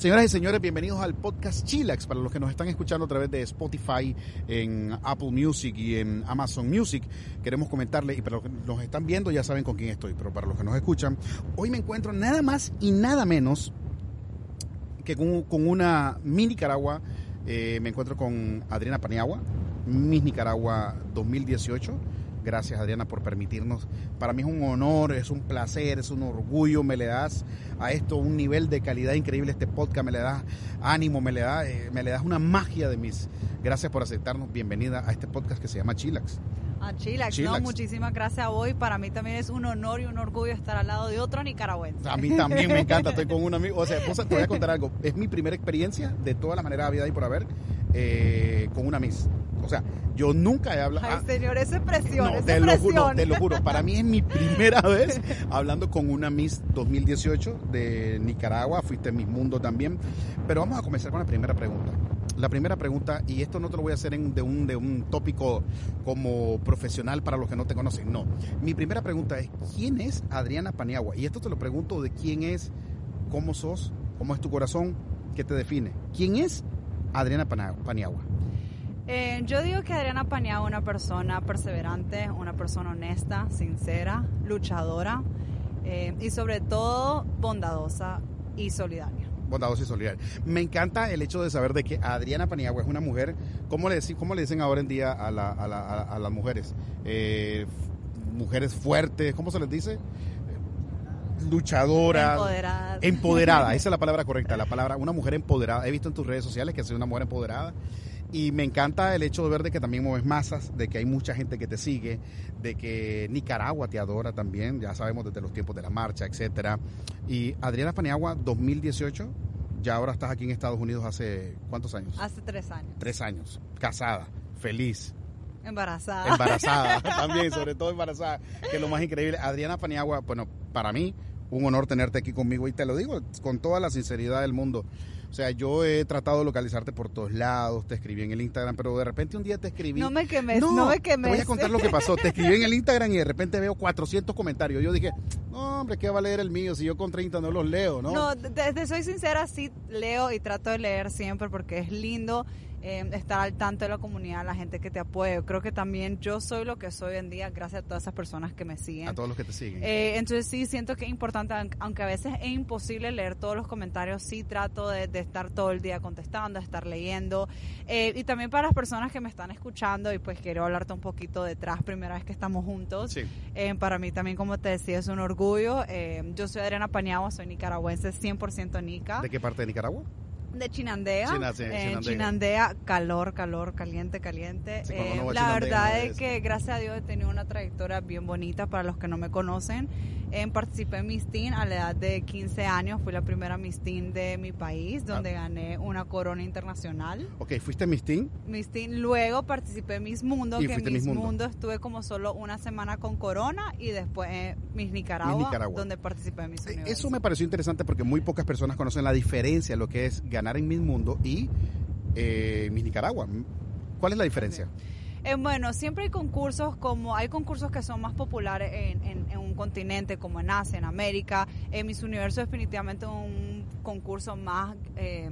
Señoras y señores, bienvenidos al podcast Chillax. Para los que nos están escuchando a través de Spotify, en Apple Music y en Amazon Music, queremos comentarles, y para los que nos están viendo ya saben con quién estoy, pero para los que nos escuchan, hoy me encuentro nada más y nada menos que con, una mi Nicaragua. Eh, me encuentro con Adriana Paniagua, Miss Nicaragua 2018 Gracias Adriana por permitirnos. Para mí es un honor, es un placer, es un orgullo. Me le das a esto un nivel de calidad increíble este podcast, me le das ánimo, me le, da, eh, me le das una magia de mis. Gracias por aceptarnos. Bienvenida a este podcast que se llama Chilax. A Chilax, No, muchísimas gracias a vos. Para mí también es un honor y un orgullo estar al lado de otro nicaragüense. A mí también me encanta, estoy con un amigo. O sea, te voy a contar algo. Es mi primera experiencia de toda la manera de vida y por haber eh, con una Miss. O sea, yo nunca he hablado. Ay, ah, señor, esa presión, no, te Lo juro, te lo juro. Para mí es mi primera vez hablando con una Miss 2018 de Nicaragua. Fuiste Miss Mundo también. Pero vamos a comenzar con la primera pregunta. La primera pregunta, y esto no te lo voy a hacer de, un, de un tópico como profesional para los que no te conocen, no. Mi primera pregunta es, ¿quién es Adriana Paniagua? Y esto te lo pregunto de quién es, cómo sos, cómo es tu corazón, qué te define. ¿Quién es Adriana Paniagua? Eh, yo digo que Adriana Paniagua es una persona perseverante, una persona honesta, sincera, luchadora eh, y sobre todo bondadosa y solidaria bondadosa y solidaria. Me encanta el hecho de saber de que Adriana Paniagua es una mujer, ¿cómo le, cómo le dicen ahora en día a, las mujeres? Eh, mujeres fuertes, ¿cómo se les dice? luchadora, empoderada. empoderada, esa es la palabra correcta, la palabra una mujer empoderada. He visto en tus redes sociales que soy una mujer empoderada y me encanta el hecho de ver de que también mueves masas, de que hay mucha gente que te sigue, de que Nicaragua te adora también, ya sabemos desde los tiempos de la marcha, etcétera. Y Adriana Paniagua 2018 ya ahora estás aquí en Estados Unidos hace cuántos años? Hace tres años. Tres años, casada, feliz. Embarazada. Embarazada, también, sobre todo embarazada, que es lo más increíble. Adriana Paniagua, bueno, para mí, un honor tenerte aquí conmigo y te lo digo con toda la sinceridad del mundo. O sea, yo he tratado de localizarte por todos lados, te escribí en el Instagram, pero de repente un día te escribí. No me quemes, no, me quemes. Te voy a contar lo que pasó. Te escribí en el Instagram y de repente veo 400 comentarios. Yo dije, no, hombre, ¿qué va a leer el mío? Si yo con 30 no los leo, ¿no? No, te soy sincera, sí leo y trato de leer siempre porque es lindo eh, estar al tanto de la comunidad, la gente que te apoya. Creo que también yo soy lo que soy hoy en día gracias a todas esas personas que me siguen. A todos los que te siguen. Eh, entonces sí, siento que es importante, aunque a veces es imposible leer todos los comentarios, sí trato de, estar todo el día contestando, de estar leyendo. Eh, y también para las personas que me están escuchando, y pues quiero hablarte un poquito detrás, primera vez que estamos juntos. Sí. para mí también, como te decía, es un orgullo. yo soy Adriana Pañagua, soy nicaragüense, 100% nica. ¿De qué parte de Nicaragua? De Chinandea. en Chinandea. calor, calor, caliente, caliente. Eh, la verdad es que gracias a Dios he tenido una trayectoria bien bonita para los que no me conocen. Participé en Miss Teen a la edad de 15 años. Fui la primera Miss Teen de mi país, donde ah. gané una corona internacional. Ok, ¿fuiste Miss Teen? Miss Teen. Luego participé en Miss Mundo, que en Miss Mundo? estuve como solo una semana con corona y después Miss Nicaragua, donde participé en Miss eh, Universo. Eso me pareció interesante porque muy pocas personas conocen la diferencia, lo que es ganar en Miss Mundo y eh, Miss Nicaragua. ¿Cuál es la diferencia? Eh, bueno, siempre hay concursos como hay concursos que son más populares en, un continente como en Asia, en América. En Miss Universo definitivamente un concurso más eh,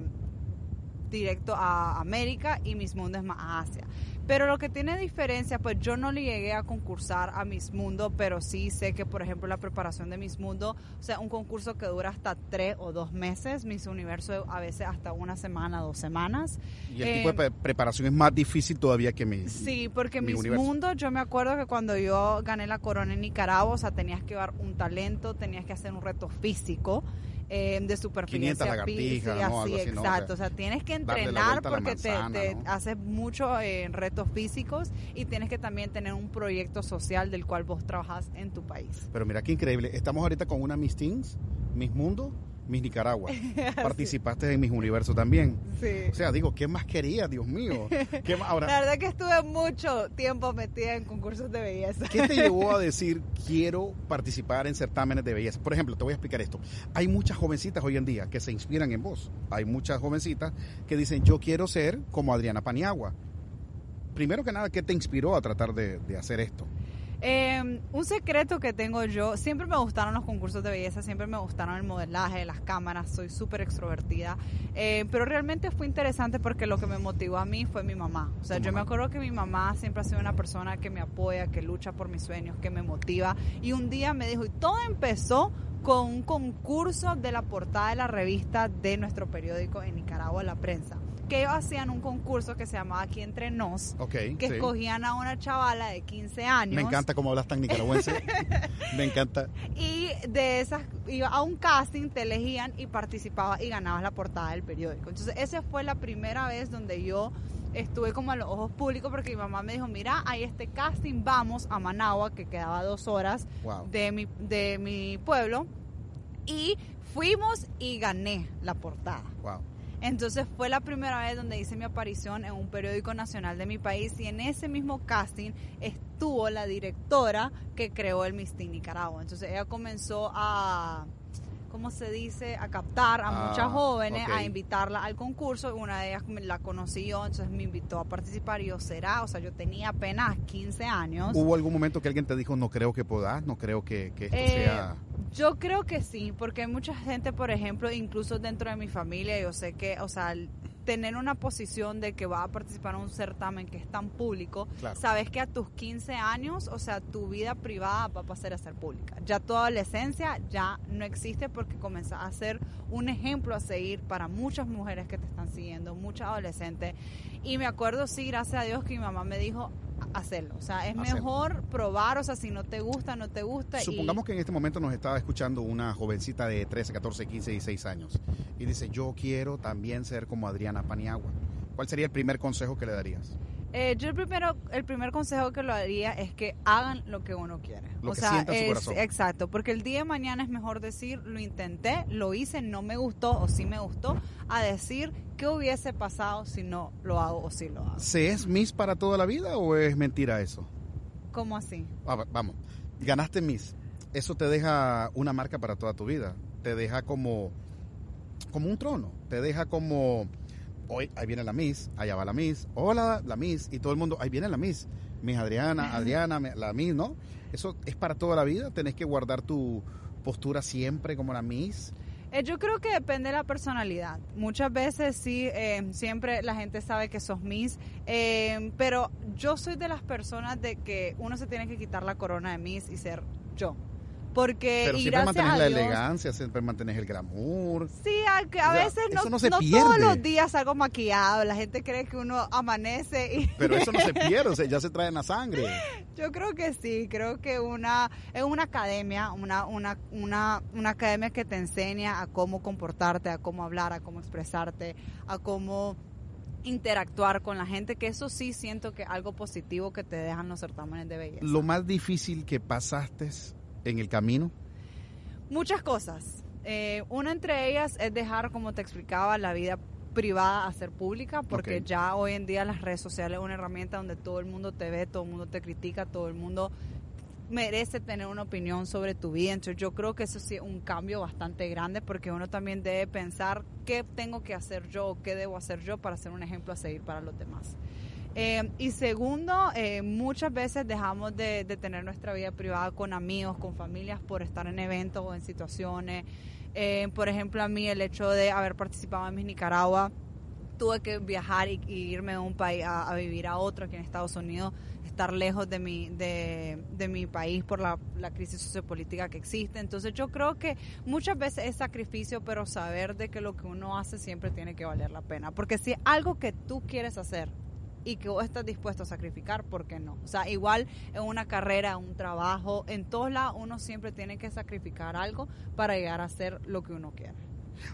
directo a América y Miss Mundo es más a Asia. Pero lo que tiene diferencia, pues yo no le llegué a concursar a Miss Mundo, pero sí sé que, por ejemplo, la preparación de Miss Mundo, o sea, un concurso que dura hasta tres o dos meses, Miss Universo a veces hasta una semana, dos semanas. Y el tipo de eh, preparación es más difícil todavía que Miss Sí, porque Miss Mundo, yo me acuerdo que cuando yo gané la corona en Nicaragua, o sea, tenías que llevar un talento, tenías que hacer un reto físico. Eh, de superficie lagartijas, así, exacto. O sea, tienes que entrenar porque te, haces muchos eh, retos físicos y tienes que también tener un proyecto social del cual vos trabajas en tu país. Pero mira qué increíble. Estamos ahorita con una Miss Teens, Miss Mundo, Miss Nicaragua. Participaste en Miss Universo también. Sí. O sea, digo, ¿qué más querías, Dios mío? ¿Qué más? Ahora, La verdad que estuve mucho tiempo metida en concursos de belleza. ¿Qué te llevó a decir quiero participar en certámenes de belleza? Por ejemplo, te voy a explicar esto. Hay muchas jovencitas hoy en día que se inspiran en vos. Hay muchas jovencitas que dicen yo quiero ser como Adriana Paniagua. Primero que nada, ¿qué te inspiró a tratar de, de hacer esto? Eh, un secreto que tengo yo, siempre me gustaron los concursos de belleza, siempre me gustaron el modelaje, las cámaras, soy súper extrovertida, eh, pero realmente fue interesante porque lo que me motivó a mí fue mi mamá. O sea, yo me acuerdo que mi mamá siempre ha sido una persona que me apoya, que lucha por mis sueños, que me motiva. Y un día me dijo, y todo empezó con un concurso de la portada de la revista de nuestro periódico en Nicaragua, La Prensa. Que ellos hacían un concurso que se llamaba Aquí Entre Nos, Ok. que sí. escogían a una chavala de 15 años. Me encanta cómo hablas tan nicaragüense. Me encanta. Y de esas, iba a un casting, te elegían y participabas y ganabas la portada del periódico. Entonces, esa fue la primera vez donde yo estuve como a los ojos públicos porque mi mamá me dijo, mira, hay este casting, vamos a Managua, que quedaba dos horas Wow. de mi, de mi pueblo. Y fuimos y gané la portada. Wow. Entonces fue la primera vez donde hice mi aparición en un periódico nacional de mi país y en ese mismo casting estuvo la directora que creó el Miss Nicaragua. Entonces ella comenzó a, ¿cómo se dice? A captar a Ah, muchas jóvenes, ok. a invitarla al concurso. Una de ellas la conocí yo, entonces me invitó a participar y yo será, o sea, yo tenía apenas 15 años. ¿Hubo algún momento que alguien te dijo no creo que podás, no creo que, que esto Eh, sea... Yo creo que sí, porque hay mucha gente, por ejemplo, incluso dentro de mi familia, yo sé que, o sea, tener una posición de que va a participar en un certamen que es tan público, Claro. sabes que a tus 15 años, o sea, tu vida privada va a pasar a ser pública. Ya tu adolescencia ya no existe porque comenzás a ser un ejemplo a seguir para muchas mujeres que te están siguiendo, muchas adolescentes. Y me acuerdo, sí, gracias a Dios, que mi mamá me dijo, hacerlo. O sea, es Hacerlo. mejor probar, o sea, si no te gusta, no te gusta. y- Supongamos que en este momento nos estaba escuchando una jovencita de 13, 14, 15, 16 años y dice, yo quiero también ser como Adriana Paniagua. ¿Cuál sería el primer consejo que le darías? Eh, yo el primero, el primer consejo que lo haría es que hagan lo que uno quiere. Lo o que sea, su es- corazón. exacto, porque el día de mañana es mejor decir, lo intenté, lo hice, no me gustó o sí me gustó, a decir qué hubiese pasado si no lo hago o si lo hago. ¿Se es Miss para toda la vida o es mentira eso? ¿Cómo así? Ah, va- vamos, ganaste Miss. Eso te deja una marca para toda tu vida. Te deja como, como un trono. Te deja como, hoy ahí viene la Miss, allá va la Miss, hola la Miss, y todo el mundo, ahí viene la Miss. Miss Adriana, Adriana, la Miss, ¿no? Eso es para toda la vida. Tenés que guardar tu postura siempre como la Miss. Eh, yo creo que depende de la personalidad. Muchas veces sí, eh, siempre la gente sabe que sos Miss, eh, pero yo soy de las personas de que uno se tiene que quitar la corona de Miss y ser yo. Porque, Pero y siempre mantenés a la elegancia, siempre mantenés el glamour. Sí, a, a O sea, veces no, no se no todos los días salgo maquillado. La gente cree que uno amanece y Pero eso no se pierde, o sea, ya se trae en la sangre. yo creo que sí. Creo que una es una academia, una, una, una, una academia que te enseña a cómo comportarte, a cómo hablar, a cómo expresarte, a cómo interactuar con la gente, que eso sí siento que es algo positivo que te dejan los certámenes de belleza. Lo más difícil que pasaste en el camino. Muchas cosas. Eh, una entre ellas es dejar, como te explicaba, la vida privada a ser pública, porque ya hoy en día las redes sociales es una herramienta donde todo el mundo te ve, todo el mundo te critica, todo el mundo merece tener una opinión sobre tu vida. Entonces yo creo que eso sí es un cambio bastante grande porque uno también debe pensar qué tengo que hacer yo o qué debo hacer yo para ser un ejemplo a seguir para los demás. Eh, y segundo, eh, muchas veces dejamos de, tener nuestra vida privada con amigos, con familias, por estar en eventos o en situaciones. Eh, por ejemplo, a mí el hecho de haber participado en Miss Nicaragua, tuve que viajar y, irme de un país a, a vivir a otro aquí en Estados Unidos, estar lejos de mi, de, de mi país por la, la crisis sociopolítica que existe. Entonces yo creo que muchas veces es sacrificio, pero saber de que lo que uno hace siempre tiene que valer la pena. Porque si algo que tú quieres hacer, y que vos estás dispuesto a sacrificar, ¿por qué no? O sea, igual en una carrera, en un trabajo, en todos lados uno siempre tiene que sacrificar algo para llegar a hacer lo que uno quiere.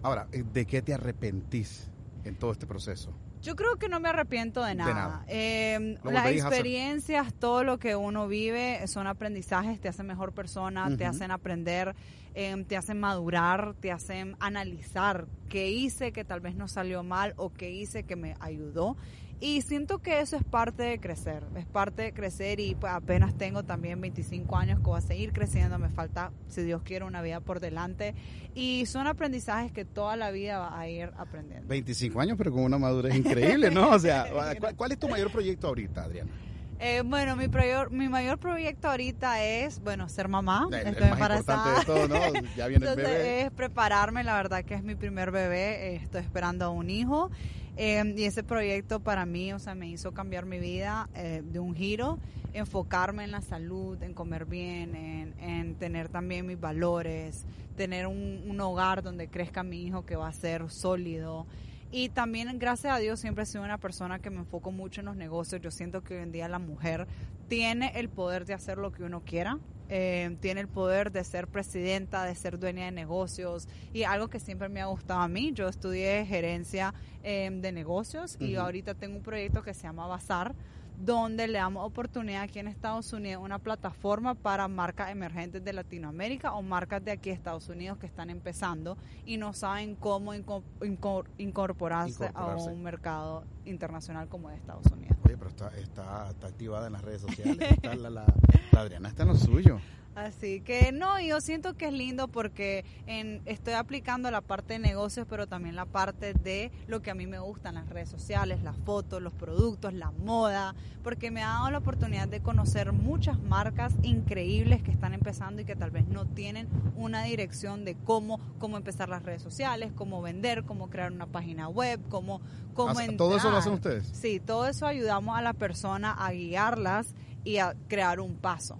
Ahora, eh, ¿de qué te arrepentís en todo este proceso? Yo creo que no me arrepiento de nada. nada. Eh, Lo las experiencias, todo lo que uno vive son aprendizajes, te hacen mejor persona, te hacen aprender, eh, te hacen madurar, te hacen analizar qué hice que tal vez no salió mal o qué hice que me ayudó. Y siento que eso es parte de crecer, es parte de crecer y pues, apenas tengo también 25 años que voy a seguir creciendo, me falta, si Dios quiere, una vida por delante. Y son aprendizajes que toda la vida va a ir aprendiendo. 25 años, pero con una madurez increíble, ¿no? O sea, ¿cuál, cuál es tu mayor proyecto ahorita, Adriana? Eh, bueno, mi, mayor, mi mayor proyecto ahorita es, bueno, ser mamá. El, el Estoy más embarazada. importante de todo, ¿no? Ya viene el Entonces, bebé. es prepararme, la verdad que es mi primer bebé, eh, estoy esperando a un hijo. Eh, y ese proyecto para mí, o sea, me hizo cambiar mi vida eh, de un giro, enfocarme en la salud, en comer bien, en, en tener también mis valores, tener un, un hogar donde crezca mi hijo que va a ser sólido. Y también, gracias a Dios, siempre he sido una persona que me enfoco mucho en los negocios. Yo siento que hoy en día la mujer tiene el poder de hacer lo que uno quiera. Eh, tiene el poder de ser presidenta, de ser dueña de negocios y algo que siempre me ha gustado a mí. Yo estudié gerencia eh, de negocios y ahorita tengo un proyecto que se llama Bazar, donde le damos oportunidad aquí en Estados Unidos una plataforma para marcas emergentes de Latinoamérica o marcas de aquí de Estados Unidos que están empezando y no saben cómo inco- inco- incorporarse, Incorporarse. a un mercado internacional como es Estados Unidos. Oye, pero está, está, está activada en las redes sociales. Está la, la, la Adriana está en lo suyo. Así que no, yo siento que es lindo porque en, estoy aplicando la parte de negocios, pero también la parte de lo que a mí me gustan, las redes sociales, las fotos, los productos, la moda, porque me ha dado la oportunidad de conocer muchas marcas increíbles que están empezando y que tal vez no tienen una dirección de cómo, cómo empezar las redes sociales, cómo vender, cómo crear una página web, cómo, cómo Hace- ¿Todo eso lo hacen entrar. ustedes? Sí, todo eso ayudamos a la persona a guiarlas y a crear un paso.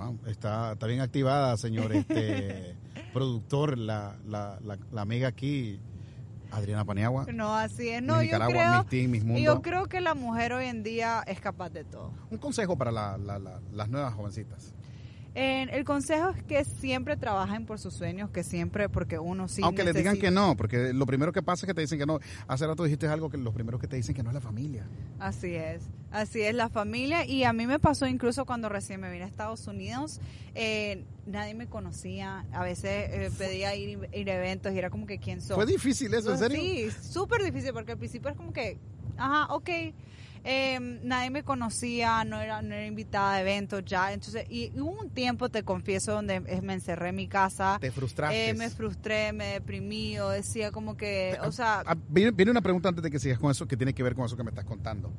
Wow, está, está bien activada, señor este productor, la, la, la, la amiga aquí, Adriana Paniagua. No, así es. No, yo creo, Mundo. yo creo que la mujer hoy en día es capaz de todo. Un consejo para la- la- la- las nuevas jovencitas. Eh, el consejo es que siempre trabajen por sus sueños, que siempre, porque uno sí Aunque les digan necesita- que no, porque lo primero que pasa es que te dicen que no. Hace rato dijiste algo que lo primero que te dicen que no es la familia. Así es, así es la familia y a mí me pasó incluso cuando recién me vine a Estados Unidos, eh, nadie me conocía, a veces eh, pedía ir, ir a eventos y era como que quién soy. Fue difícil eso, ¿en serio? Sí, súper difícil porque al principio es como que, ajá, ok, eh, nadie me conocía, no era, no era invitada a eventos ya, entonces, y hubo un tiempo, te confieso, donde me encerré en mi casa, Te frustraste. eh, me frustré, me deprimí, o decía como que, o sea, viene, viene una pregunta antes de que sigas con eso, que tiene que ver con eso que me estás contando.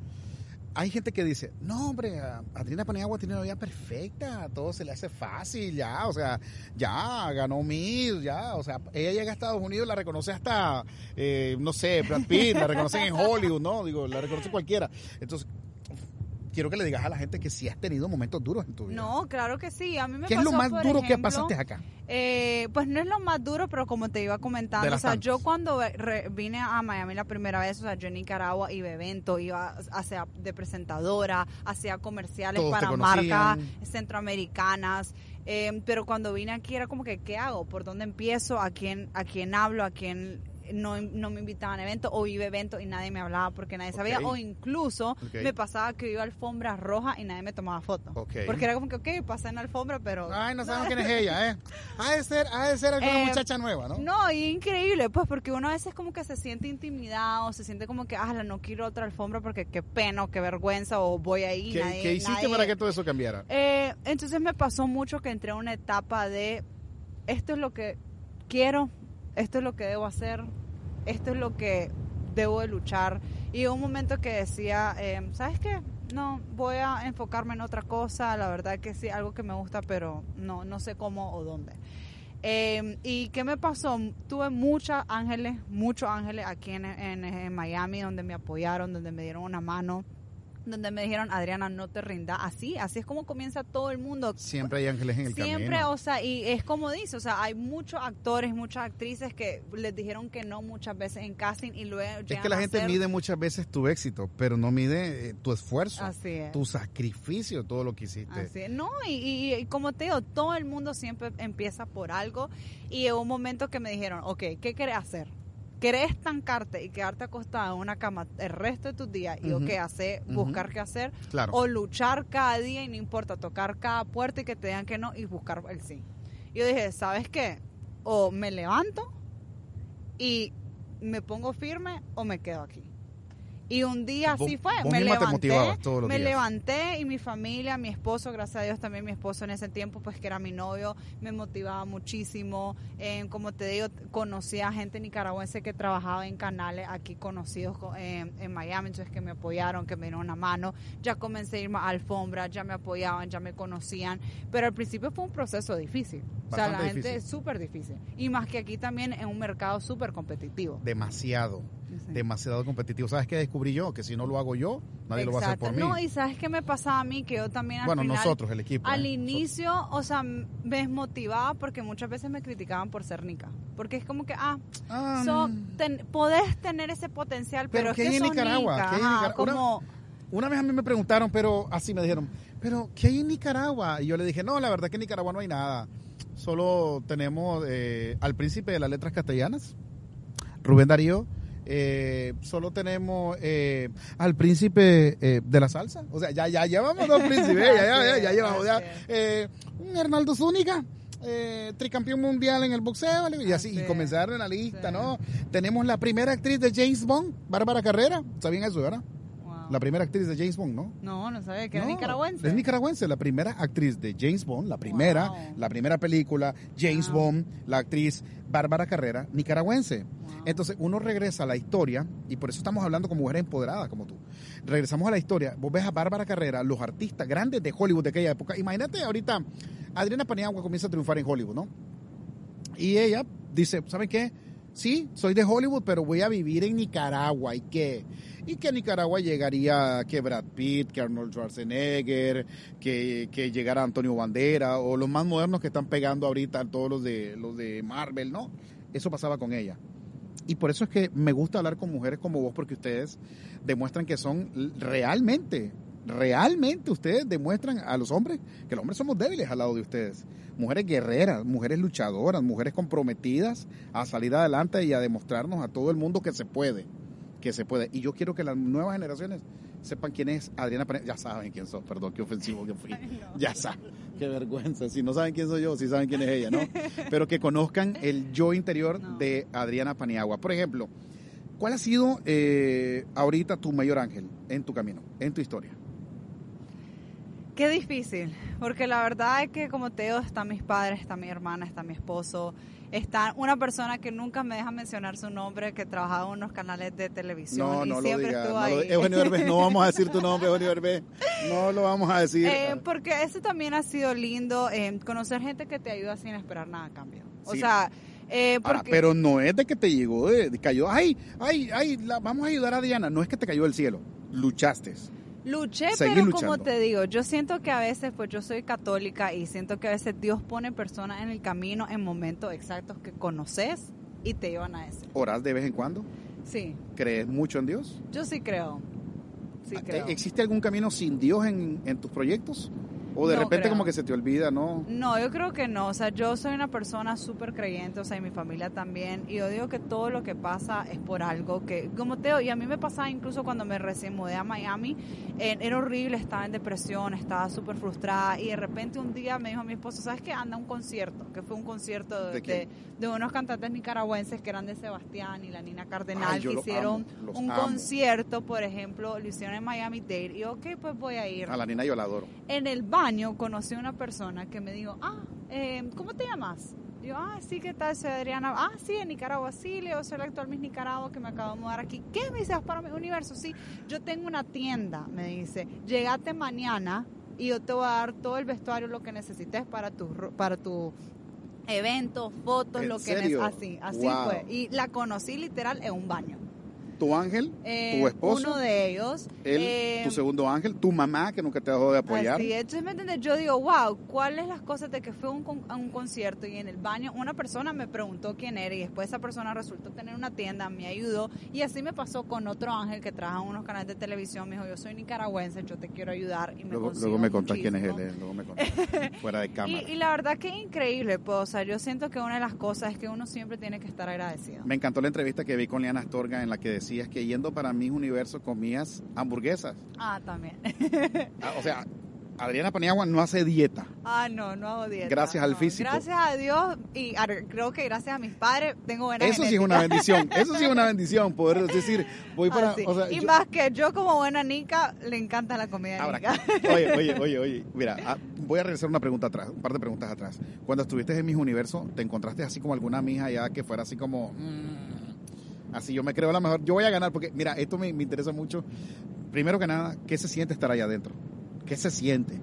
Hay gente que dice, no, hombre, Adriana Paniagua tiene una vida perfecta, todo se le hace fácil, ya, o sea, ya, ganó Miss, ya, o sea, ella llega a Estados Unidos, la reconoce hasta, eh, no sé, Brad Pitt, la reconocen en Hollywood, ¿no? Digo, la reconoce cualquiera. Entonces, quiero que le digas a la gente que sí has tenido momentos duros en tu vida. no, claro que sí, a mí me ¿Qué es lo más duro que ejemplo, pasaste acá? Eh, pues no es lo más duro, pero como te iba comentando, o sea, yo cuando re- vine a Miami la primera vez, o sea, yo en Nicaragua iba a eventos, iba hacia de presentadora, hacía comerciales Todos para marcas centroamericanas, eh, pero cuando vine aquí era como que, ¿qué hago? ¿Por dónde empiezo? ¿A quién, a quién hablo? ¿A quién no, no me invitaban a eventos? O iba a eventos y nadie me hablaba porque nadie sabía, o incluso me pasaba que iba a alfombras rojas y nadie me tomaba fotos. Porque era como que, ok, pasé en la alfombra, pero... Ay, no sabemos quién es ella, ¿eh? Ha de ser, ha de ser alguna Eh, muchacha nueva, ¿no? No, y increíble, pues, porque uno a veces como que se siente intimidado, se siente como que, ah, no quiero otra alfombra porque qué pena o qué vergüenza o voy ahí. ¿Qué, nadie- qué hiciste nadie- para que todo eso cambiara? Eh, entonces me pasó mucho que entré a una etapa de, esto es lo que quiero, esto es lo que debo hacer, esto es lo que debo de luchar. Y un momento que decía, eh, ¿sabes qué? No, voy a enfocarme en otra cosa, la verdad que sí, algo que me gusta, pero no, no sé cómo o dónde. Eh, ¿Y qué me pasó? Tuve muchos ángeles, muchos ángeles aquí en Miami, donde me apoyaron, donde me dieron una mano, donde me dijeron, Adriana, no te rindas. Así, así es como comienza todo el mundo. Siempre hay ángeles en el Siempre, camino. o sea, y es como dice, o sea, hay muchos actores, muchas actrices que les dijeron que no muchas veces en casting y luego Es que la gente mide muchas veces tu éxito, pero no mide eh, tu esfuerzo, Así es. tu sacrificio, todo lo que hiciste. Así es. No, y, y- y como te digo, todo el mundo siempre empieza por algo y hubo un momento que me dijeron, ok, ¿qué quieres hacer? Querés estancarte y quedarte acostada en una cama el resto de tus días y o qué hacer, buscar qué hacer, Claro. o luchar cada día y no importa, tocar cada puerta y que te digan que no y buscar el sí. Yo dije, ¿sabes qué? O me levanto y me pongo firme o me quedo aquí. Y un día así fue, vos me levanté, me días. levanté y mi familia, mi esposo, gracias a Dios también mi esposo en ese tiempo, pues que era mi novio, me motivaba muchísimo. Eh, como te digo, conocí a gente nicaragüense que trabajaba en canales aquí conocidos co- eh, en Miami, entonces que me apoyaron, que me dieron una mano. Ya comencé a irme a alfombra, ya me apoyaban, ya me conocían. Pero al principio fue un proceso difícil. o sea, la gente es súper difícil. Y más que aquí también en un mercado súper competitivo. Demasiado, Sí. demasiado competitivo. ¿Sabes qué descubrí yo? Que si no lo hago yo, nadie lo va a hacer por mí. No, y sabes qué me pasaba a mí, que yo también al bueno, final, nosotros, el equipo. al ¿eh? inicio, o sea, me desmotivaba porque muchas veces me criticaban por ser nica. Porque es como que, ah, Ah, so- ten- podés tener ese potencial, Pero pero, ¿qué es hay que en sos Nicaragua? nica, ¿Qué hay en ajá, Nicaragua? como, Una vez a mí me preguntaron, pero así me dijeron, pero ¿qué hay en Nicaragua? Y yo le dije, no, la verdad que en Nicaragua no hay nada. Solo tenemos eh, al príncipe de las letras castellanas, Rubén Darío. Eh, solo tenemos eh, al príncipe eh, de la salsa. O sea, ya, ya llevamos dos príncipes, ya, ya, ya, ya llevamos. Ya, eh, un Hernaldo Zúñiga. eh, tricampeón mundial en el boxeo y así, y comenzaron en la lista. ¿no? Tenemos la primera actriz de James Bond, Bárbara Carrera, ¿sabían eso, verdad? La primera actriz de James Bond, ¿no? No, no sabía que era No, nicaragüense. Es nicaragüense, la primera actriz de James Bond, la primera, Wow. la primera película, James Wow. Bond, la actriz Bárbara Carrera, nicaragüense. Wow. Entonces uno regresa a la historia, y por eso estamos hablando con mujeres empoderadas como tú. Regresamos a la historia, vos ves a Bárbara Carrera, los artistas grandes de Hollywood de aquella época. Imagínate ahorita, Adriana Paniagua comienza a triunfar en Hollywood, ¿no? Y ella dice, ¿saben qué? Sí, soy de Hollywood, pero voy a vivir en Nicaragua. ¿Y qué? Y que a Nicaragua llegaría que Brad Pitt, que Arnold Schwarzenegger, que, que llegara Antonio Bandera, o los más modernos que están pegando ahorita, todos los de, los de Marvel, ¿no? Eso pasaba con ella. Y por eso es que me gusta hablar con mujeres como vos, porque ustedes demuestran que son realmente, realmente ustedes demuestran a los hombres que los hombres somos débiles al lado de ustedes. Mujeres guerreras, mujeres luchadoras, mujeres comprometidas a salir adelante y a demostrarnos a todo el mundo que se puede, que se puede. Y yo quiero que las nuevas generaciones sepan quién es Adriana Pare- Ya saben quién sos, perdón, qué ofensivo que fui. Ay, no. Ya saben, qué vergüenza. Si no saben quién soy yo, si saben quién es ella, ¿no? Pero que conozcan el yo interior No. de Adriana Paniagua. Por ejemplo, ¿cuál ha sido eh, ahorita tu mayor ángel en tu camino, en tu historia? Qué difícil, porque la verdad es que como te digo, están mis padres, está mi hermana, está mi esposo, está una persona que nunca me deja mencionar su nombre, que trabajaba en unos canales de televisión No, y no lo siempre digas. estuvo no lo- ahí. Eugenio Derbez, no vamos a decir tu nombre, Eugenio Derbez. No lo vamos a decir. Eh, porque eso también ha sido lindo, eh, conocer gente que te ayuda sin esperar nada a cambio. O Sí. sea, eh, Ahora, porque... pero no es de que te llegó, de, de- cayó, ay, ay, ay, la- vamos a ayudar a Diana. No es que te cayó del cielo, luchaste. Luché, Seguí pero luchando. como te digo, yo siento que a veces, pues yo soy católica y siento que a veces Dios pone personas en el camino en momentos exactos que conoces y te llevan a ese. ¿Orás de vez en cuando? Sí, ¿Crees mucho en Dios? yo sí creo. Sí ¿Te- creo. ¿Existe algún camino sin Dios en, en tus proyectos? ¿O de No repente creo. como que se te olvida, no? No, yo creo que no. O sea, yo soy una persona súper creyente, o sea, y mi familia también. Y yo digo que todo lo que pasa es por algo que, como te digo, y a mí me pasaba incluso cuando me recién mudé a Miami, eh, era horrible, estaba en depresión, estaba súper frustrada. Y de repente un día me dijo mi esposo, ¿sabes qué? Anda a un concierto, que fue un concierto de, ¿De de, unos cantantes nicaragüenses que eran de Sebastián y la Nina Cardenal, Ay, yo que hicieron amo, un amo. concierto, por ejemplo, lo hicieron en Miami Dade. Y ok, pues voy a ir A la nena yo la adoro. en el baño conocí a una persona que me dijo, ah, eh, ¿cómo te llamas? Yo, ah, sí, ¿qué tal? Soy Adriana. Ah, sí, en Nicaragua, sí, Leo, soy la actual Miss Nicaragua que me acabo de mudar aquí. ¿Qué me dices para mi universo? Sí, yo tengo una tienda, me dice. Llegate mañana y yo te voy a dar todo el vestuario, lo que necesites para tu, para tu evento, fotos, ¿En lo que necesites. Así, así Wow. fue. Y la conocí literal en un baño. Tu ángel, Eh, tu esposo, Uno de ellos. él, eh, tu segundo ángel, tu mamá, que nunca te dejó de apoyar. Es. Entonces, ¿me entiendes? Yo digo, wow, ¿cuáles las cosas de que fue a un, a un concierto y en el baño una persona me preguntó quién era y después esa persona resultó tener una tienda, me ayudó y así me pasó con otro ángel que trabaja en unos canales de televisión, me dijo, yo soy nicaragüense, yo te quiero ayudar y me Luego, luego me contás quién es él, eh, luego me contás, fuera de cámara. Y, y la verdad que es increíble, pues, o sea, yo siento que una de las cosas es que uno siempre tiene que estar agradecido. Me encantó la entrevista que vi con Liana Astorga en la que decías que yendo para mis universo comías hamburguesas. Ah, también. Ah, o sea, Adriana Paniagua no hace dieta. Ah, no, no hago dieta. Gracias al físico. Gracias a Dios y a- creo que gracias a mis padres tengo buena Eso sí es una bendición. Eso sí es una bendición. Poder decir, voy para. O sea, y yo- más que yo como buena nica, le encanta la comida Ahora, nica. oye, oye, oye, oye. Mira, ah, voy a regresar una pregunta atrás, un par de preguntas atrás. Cuando estuviste en Mis Universo, ¿te encontraste así como alguna mija ya que fuera así como. mm, así yo me creo la mejor. Yo voy a ganar porque, mira, esto me, me interesa mucho. Primero que nada, ¿qué se siente estar allá adentro? ¿Qué se siente?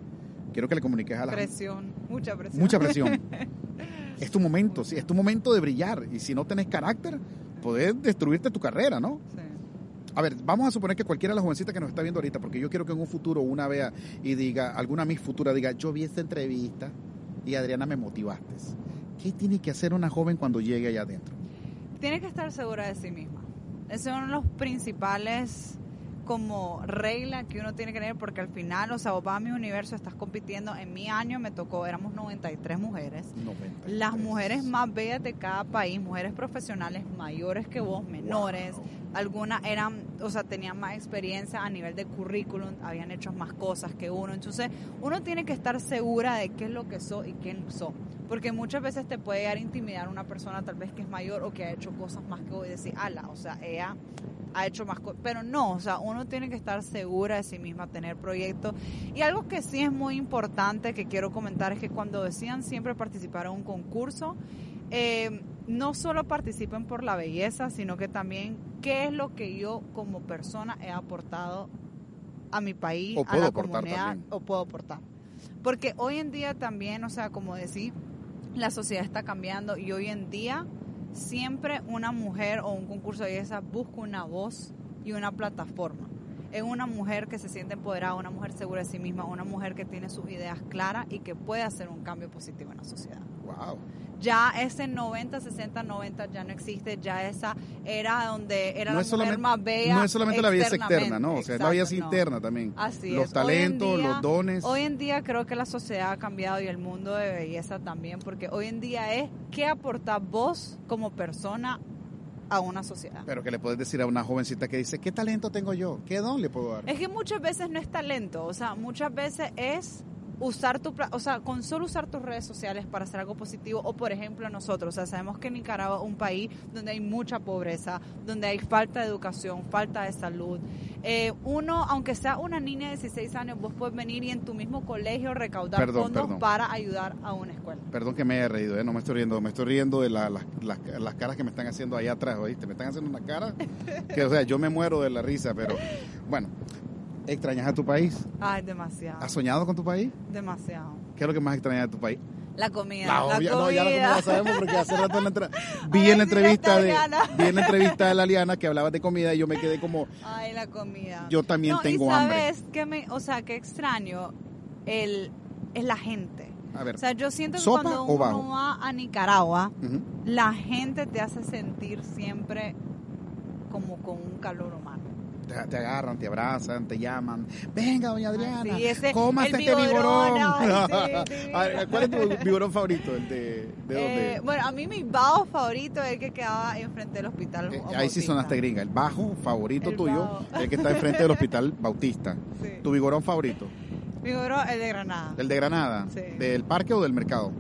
Quiero que le comuniques a la Presión, mucha presión. Mucha presión. es tu momento, sí, es tu momento de brillar. Y si no tenés carácter, podés destruirte tu carrera, ¿no? Sí. A ver, vamos a suponer que cualquiera de las jovencitas que nos está viendo ahorita, porque yo quiero que en un futuro una vea y diga, alguna Miss futura diga, yo vi esta entrevista y Adriana me motivaste. ¿Qué tiene que hacer una joven cuando llegue allá adentro? Tiene que estar segura de sí misma. Ese es uno de los principales como regla que uno tiene que tener porque al final, o sea, vos vas a mi universo, estás compitiendo. En mi año me tocó, éramos 93 mujeres. 93. Las mujeres más bellas de cada país, mujeres profesionales mayores que vos, menores, Wow. algunas eran, o sea, tenían más experiencia a nivel de currículum, habían hecho más cosas que uno. Entonces, uno tiene que estar segura de qué es lo que sos y quién sos. Porque muchas veces te puede llegar a intimidar una persona tal vez que es mayor o que ha hecho cosas más que vos y decir, ala, o sea, ella ha hecho más cosas. Pero no, o sea, uno tiene que estar segura de sí misma, tener proyectos. Y algo que sí es muy importante que quiero comentar es que cuando decidan siempre participar en un concurso, eh, no solo participen por la belleza, sino que también qué es lo que yo como persona he aportado a mi país, O a puedo la aportar comunidad, también. o puedo aportar. Porque hoy en día también, o sea, como decir, la sociedad está cambiando y hoy en día siempre una mujer o un concurso de belleza busca una voz y una plataforma. Es una mujer que se siente empoderada, una mujer segura de sí misma, una mujer que tiene sus ideas claras y que puede hacer un cambio positivo en la sociedad. Wow. Ya ese 90, 60, 90 ya no existe, ya esa era donde era No la mujer más bella. no es solamente la belleza externa, ¿no? O sea, es la belleza no. interna también. Así los es. Talentos, día- los dones. Hoy en día creo que la sociedad ha cambiado y el mundo de belleza también, porque hoy en día es qué aportar vos como persona a una sociedad. Pero que le puedes decir a una jovencita que dice, ¿qué talento tengo yo? ¿Qué don le puedo dar? Es que muchas veces no es talento, o sea, muchas veces es usar tu, o sea, con solo usar tus redes sociales para hacer algo positivo, o por ejemplo nosotros, o sea, sabemos que Nicaragua es un país donde hay mucha pobreza, donde hay falta de educación, falta de salud. Eh, uno, aunque sea una niña de 16 años, vos puedes venir y en tu mismo colegio recaudar Perdón, fondos perdón. para ayudar a una escuela. Perdón que me haya reído, ¿eh? no me estoy riendo, me estoy riendo de la- las- las, las caras que me están haciendo allá atrás, ¿oíste? Me están haciendo una cara que, o sea, yo me muero de la risa, pero bueno, ¿extrañas a tu país? Ay, demasiado, ¿Has soñado con tu país? demasiado. ¿Qué es lo que más extrañas de tu país? La comida, La la, obvia- comida. no, ya la comida la sabemos porque hace rato en la vi Ay, en la entrevista de vi en la entrevista de la Liana que hablaba de comida y yo me quedé como Ay, la comida. yo también no, tengo y hambre. sabes que me, o sea, que extraño el es la gente. A ver, O sea, yo siento que ¿Sopa cuando uno bajo? va a Nicaragua, ujú. la gente te hace sentir siempre como con un calor humano. Te, te agarran, te abrazan, te llaman. Venga, doña Adriana, sí, ese- cómase este vigorón. sí, sí. Ver, ¿Cuál es tu vigorón favorito? ¿El de, de dónde? Eh, bueno, a mí mi bajo favorito es el que quedaba enfrente del hospital. Eh, ahí sí sonaste gringa. El bajo favorito El tuyo, bajo. el que está enfrente del hospital Bautista. ¿Tu vigorón favorito? Vigorón, el de Granada. ¿El de Granada? ¿Del parque o del mercado?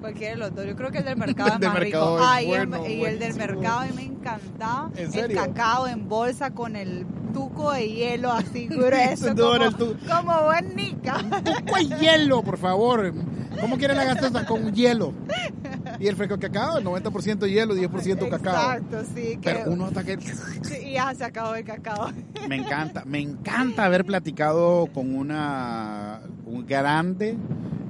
Cualquiera de los dos. Yo creo que el del mercado El es más mercado rico. es Ay, el- bueno, y el del mercado a mí me encantaba. ¿En El cacao en bolsa con el tuco de hielo así grueso. Como, tu- como buen nica. Tuco y hielo, por favor. ¿Cómo quieren la gaseosa? Con hielo. Y el fresco cacao, el 90% hielo, 10% cacao. Exacto, sí. Que, Pero uno hasta que... sí, y ya se acabó el cacao. Me encanta, me encanta haber platicado con una un grande,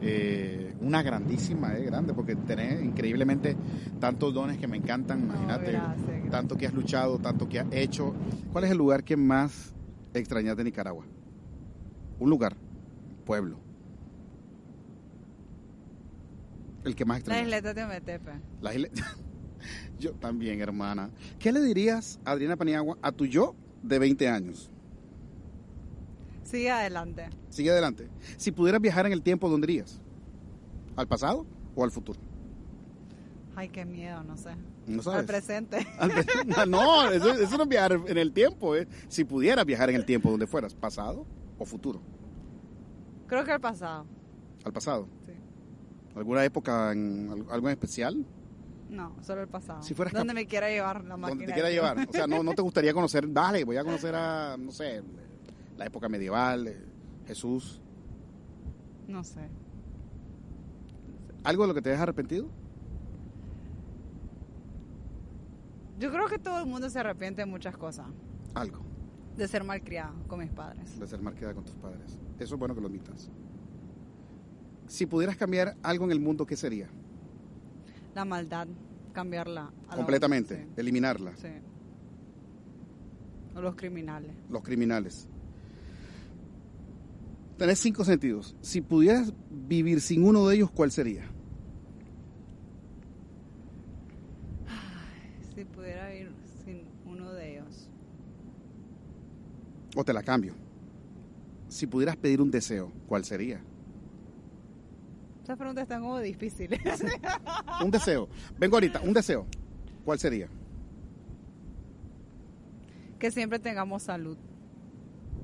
eh, una grandísima, eh, grande, porque tenés increíblemente tantos dones que me encantan, imagínate, gracias. tanto que has luchado, tanto que has hecho. ¿Cuál es el lugar que más extrañas de Nicaragua? Un lugar, pueblo. El que más La extrañas. isleta de Ometepe. La isla- Yo también, hermana. ¿Qué le dirías, Adriana Paniagua, a tu yo de 20 años? Sigue adelante. Sigue adelante. Si pudieras viajar en el tiempo, ¿dónde irías? ¿Al pasado o al futuro? Ay, qué miedo, no sé. No sabes. Al presente. Al pre- no, eso, eso no es viajar en el tiempo. eh. Si pudieras viajar en el tiempo, ¿dónde fueras? ¿Pasado o futuro? Creo que el pasado. Al pasado. Sí. ¿Alguna época, en, al- algo en especial? No, solo el pasado. Si fueras Donde me quiera llevar la máquina. Donde te quiera llevar. O sea, no, no te gustaría conocer, dale, voy a conocer a, no sé, la época medieval, eh, Jesús. No sé. ¿Algo de lo que te deja arrepentido? Yo creo que todo el mundo se arrepiente de muchas cosas. Algo. De ser malcriado con mis padres. de ser marqueda con tus padres. Eso es bueno que lo admitas. Si pudieras cambiar algo en el mundo, ¿qué sería? La maldad, cambiarla. a la- Completamente, eliminarla. Sí. O los criminales. Los criminales. Tenés cinco sentidos. Si pudieras vivir sin uno de ellos, ¿cuál sería? Si pudiera ir sin uno de ellos. O te la cambio. Si pudieras pedir un deseo, ¿cuál sería? Esas preguntas están como difíciles. Un deseo. Vengo ahorita, un deseo. ¿Cuál sería? que siempre tengamos salud.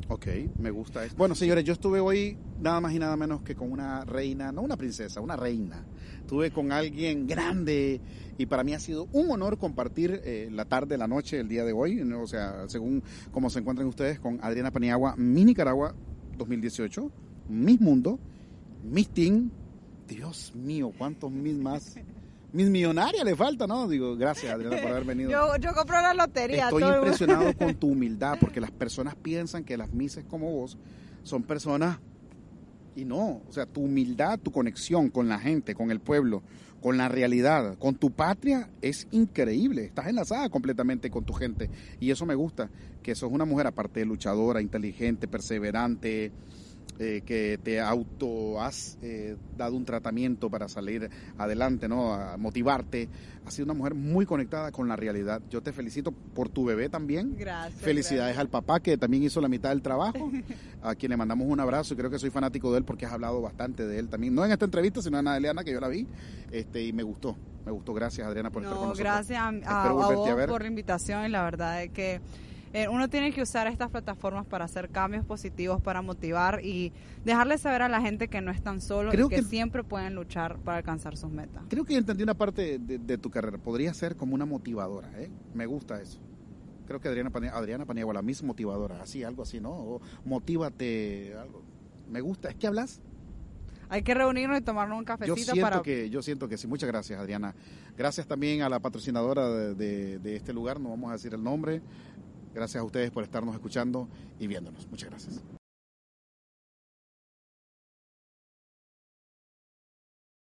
Ok, me gusta eso. Bueno, señores, yo estuve hoy nada más y nada menos que con una reina, no una princesa, una reina. Estuve con alguien grande y para mí ha sido un honor compartir eh, la tarde, la noche, el día de hoy. ¿no? O sea, según cómo se encuentran ustedes con Adriana Paniagua, mi Nicaragua 2018, Miss Mundo, Miss Team. Dios mío, cuántos Miss más. Mis millonarias le falta, ¿no? Digo, gracias Adriana por haber venido. Yo, yo compro la lotería. Estoy todo impresionado con tu humildad, porque las personas piensan que las mises como vos son personas y no, o sea, tu humildad, tu conexión con la gente, con el pueblo, con la realidad, con tu patria es increíble. Estás enlazada completamente con tu gente y eso me gusta, que sos una mujer aparte de luchadora, inteligente, perseverante, eh, que te auto has eh, dado un tratamiento para salir adelante, ¿no? A motivarte. Has sido una mujer muy conectada con la realidad. Yo te felicito por tu bebé también. Gracias. Felicidades al papá que también hizo la mitad del trabajo, a quien le mandamos un abrazo y creo que soy fanático de él porque has hablado bastante de él también, no en esta entrevista, sino en Adriana que yo la vi, este y me gustó, me gustó, gracias Adriana por estar con No, nosotros. gracias a, a- a vos a ver. por la invitación y la verdad es que eh, uno tiene que usar estas plataformas para hacer cambios positivos, para motivar y dejarle saber a la gente que no están solos y que, que- siempre pueden luchar para alcanzar sus metas. Creo que entendí una parte de, de tu carrera, podría ser como una motivadora, ¿eh? me gusta eso. Creo que Adriana, Pane- Adriana Paniagua, la misma motivadora, así, algo así, ¿no? O motívate, algo. Me gusta, es que hablas Hay que reunirnos y tomarnos un Yo cafecito siento para... que, yo siento que sí. Muchas gracias, Adriana. Gracias también a la patrocinadora de, de- de este lugar, no vamos a decir el nombre. Gracias a ustedes por estarnos escuchando y viéndonos. Muchas gracias.